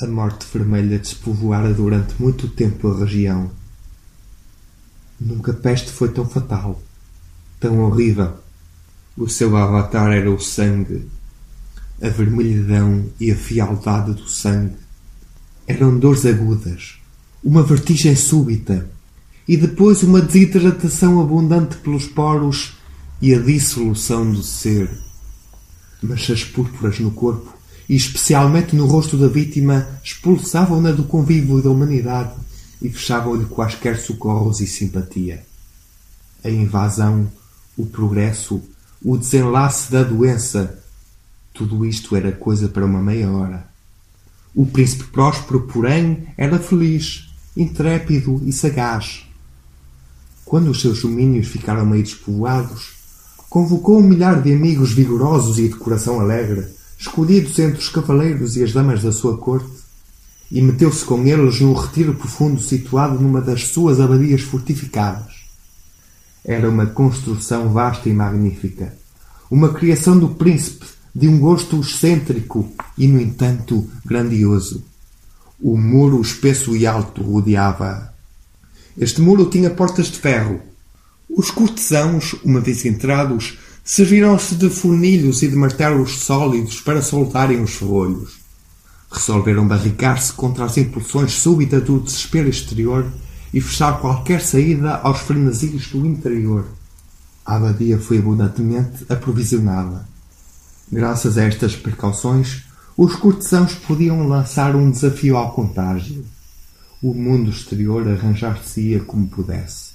A morte vermelha despovoara durante muito tempo a região. Nunca peste foi tão fatal, tão horrível. O seu avatar era o sangue, a vermelhidão e a fialdade do sangue. Eram dores agudas, uma vertigem súbita e depois uma desidratação abundante pelos poros e a dissolução do ser. Manchas púrpuras no corpo e especialmente no rosto da vítima, expulsavam-na do convívio da humanidade e fechavam-lhe quaisquer socorros e simpatia. A invasão, o progresso, o desenlace da doença, tudo isto era coisa para uma meia hora. O príncipe próspero, porém, era feliz, intrépido e sagaz. Quando os seus domínios ficaram meio despovoados, convocou um milhar de amigos vigorosos e de coração alegre escolhidos entre os cavaleiros e as damas da sua corte, e meteu-se com eles num retiro profundo situado numa das suas abadias fortificadas. Era uma construção vasta e magnífica, uma criação do príncipe de um gosto excêntrico e, no entanto, grandioso. O muro espesso e alto rodeava. Este muro tinha portas de ferro. Os cortesãos, uma vez entrados, Serviram-se de funilhos e de martelos sólidos para soltarem os ferrolhos. Resolveram barricar-se contra as impulsões súbitas do desespero exterior e fechar qualquer saída aos frenesios do interior. A abadia foi abundantemente aprovisionada. Graças a estas precauções, os cortesãos podiam lançar um desafio ao contágio. O mundo exterior arranjar-se-ia como pudesse.